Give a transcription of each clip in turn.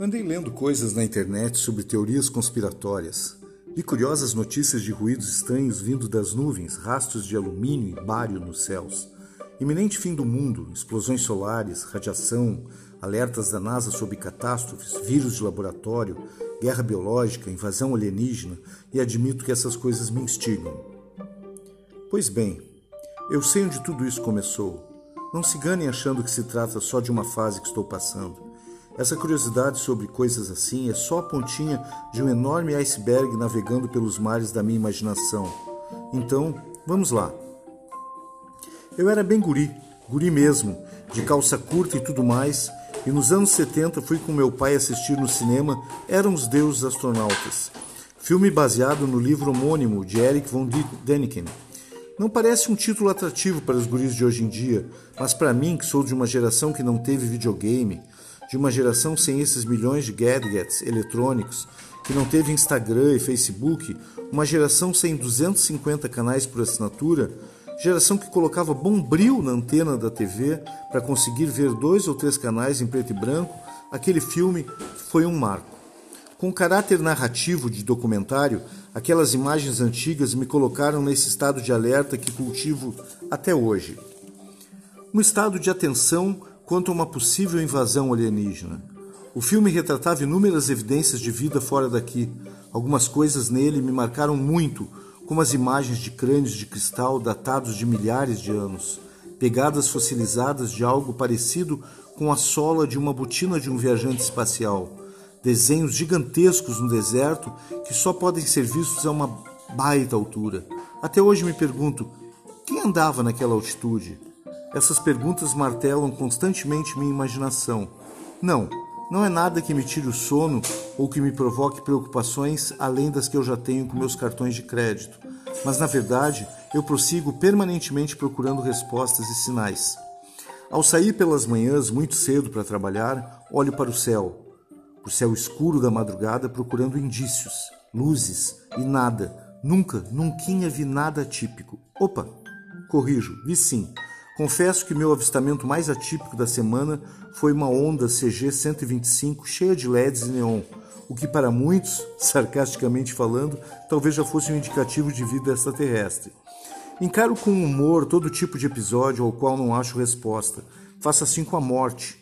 Andei lendo coisas na internet sobre teorias conspiratórias. Vi curiosas notícias de ruídos estranhos vindo das nuvens, rastros de alumínio e bário nos céus. Iminente fim do mundo, explosões solares, radiação, alertas da NASA sobre catástrofes, vírus de laboratório, guerra biológica, invasão alienígena, e admito que essas coisas me instigam. Pois bem, eu sei onde tudo isso começou. Não se ganem achando que se trata só de uma fase que estou passando. Essa curiosidade sobre coisas assim é só a pontinha de um enorme iceberg navegando pelos mares da minha imaginação. Então, vamos lá. Eu era bem guri, guri mesmo, de calça curta e tudo mais, e nos anos 70 fui com meu pai assistir no cinema Eram os Deuses Astronautas, filme baseado no livro homônimo de Eric von Däniken. Não parece um título atrativo para os guris de hoje em dia, mas para mim, que sou de uma geração que não teve videogame, de uma geração sem esses milhões de gadgets eletrônicos, que não teve Instagram e Facebook, uma geração sem 250 canais por assinatura, geração que colocava bombril na antena da TV para conseguir ver dois ou três canais em preto e branco, aquele filme foi um marco. Com caráter narrativo de documentário, aquelas imagens antigas me colocaram nesse estado de alerta que cultivo até hoje. Um estado de atenção quanto a uma possível invasão alienígena. O filme retratava inúmeras evidências de vida fora daqui. Algumas coisas nele me marcaram muito, como as imagens de crânios de cristal datados de milhares de anos, pegadas fossilizadas de algo parecido com a sola de uma botina de um viajante espacial, desenhos gigantescos no deserto que só podem ser vistos a uma baita altura. Até hoje me pergunto: quem andava naquela altitude? Essas perguntas martelam constantemente minha imaginação. Não, não é nada que me tire o sono ou que me provoque preocupações além das que eu já tenho com meus cartões de crédito. Mas na verdade, eu prossigo permanentemente procurando respostas e sinais. Ao sair pelas manhãs muito cedo para trabalhar, olho para o céu, o céu escuro da madrugada, procurando indícios, luzes e nada. Nunca, nunca vi nada atípico. Opa, corrijo, vi sim Confesso que meu avistamento mais atípico da semana foi uma Honda CG 125 cheia de LEDs e neon, o que para muitos, sarcasticamente falando, talvez já fosse um indicativo de vida extraterrestre. Encaro com humor todo tipo de episódio ao qual não acho resposta. Faço assim com a morte.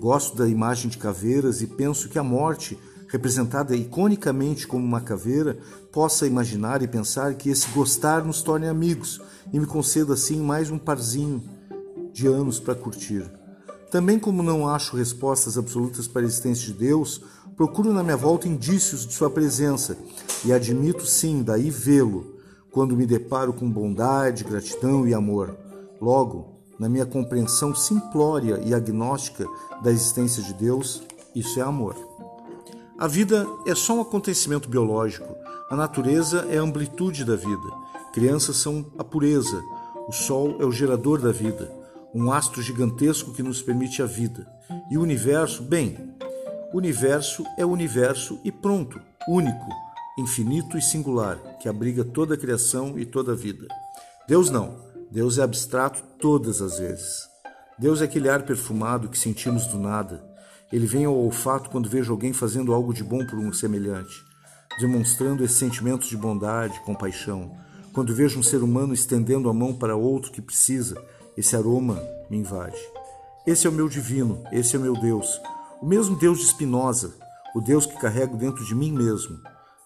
Gosto da imagem de caveiras e penso que a morte, representada iconicamente como uma caveira, possa imaginar e pensar que esse gostar nos torne amigos e me conceda assim mais um parzinho de anos para curtir. Também, como não acho respostas absolutas para a existência de Deus, procuro na minha volta indícios de sua presença e admito sim, daí vê-lo, quando me deparo com bondade, gratidão e amor. Logo, na minha compreensão simplória e agnóstica da existência de Deus, isso é amor. A vida é só um acontecimento biológico. A natureza é a amplitude da vida. Crianças são a pureza. O sol é o gerador da vida, um astro gigantesco que nos permite a vida. E o universo, bem, o universo é o universo e pronto, único, infinito e singular, que abriga toda a criação e toda a vida. Deus não. Deus é abstrato todas as vezes. Deus é aquele ar perfumado que sentimos do nada ele vem ao olfato quando vejo alguém fazendo algo de bom por um semelhante, demonstrando esses sentimentos de bondade, compaixão. Quando vejo um ser humano estendendo a mão para outro que precisa, esse aroma me invade. Esse é o meu divino, esse é o meu Deus, o mesmo Deus de Spinoza, o Deus que carrego dentro de mim mesmo.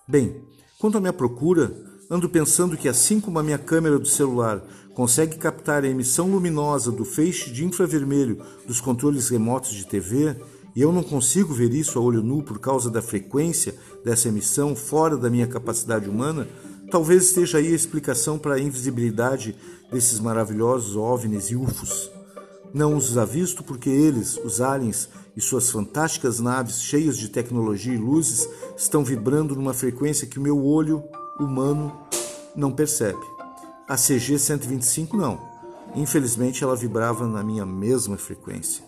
Bem, quanto à minha procura, ando pensando que assim como a minha câmera do celular consegue captar a emissão luminosa do feixe de infravermelho dos controles remotos de TV, e eu não consigo ver isso a olho nu por causa da frequência dessa emissão fora da minha capacidade humana, talvez esteja aí a explicação para a invisibilidade desses maravilhosos OVNIs e UFOs. Não os avisto porque eles, os aliens e suas fantásticas naves cheias de tecnologia e luzes, estão vibrando numa frequência que o meu olho humano não percebe. A CG 125 não. Infelizmente ela vibrava na minha mesma frequência.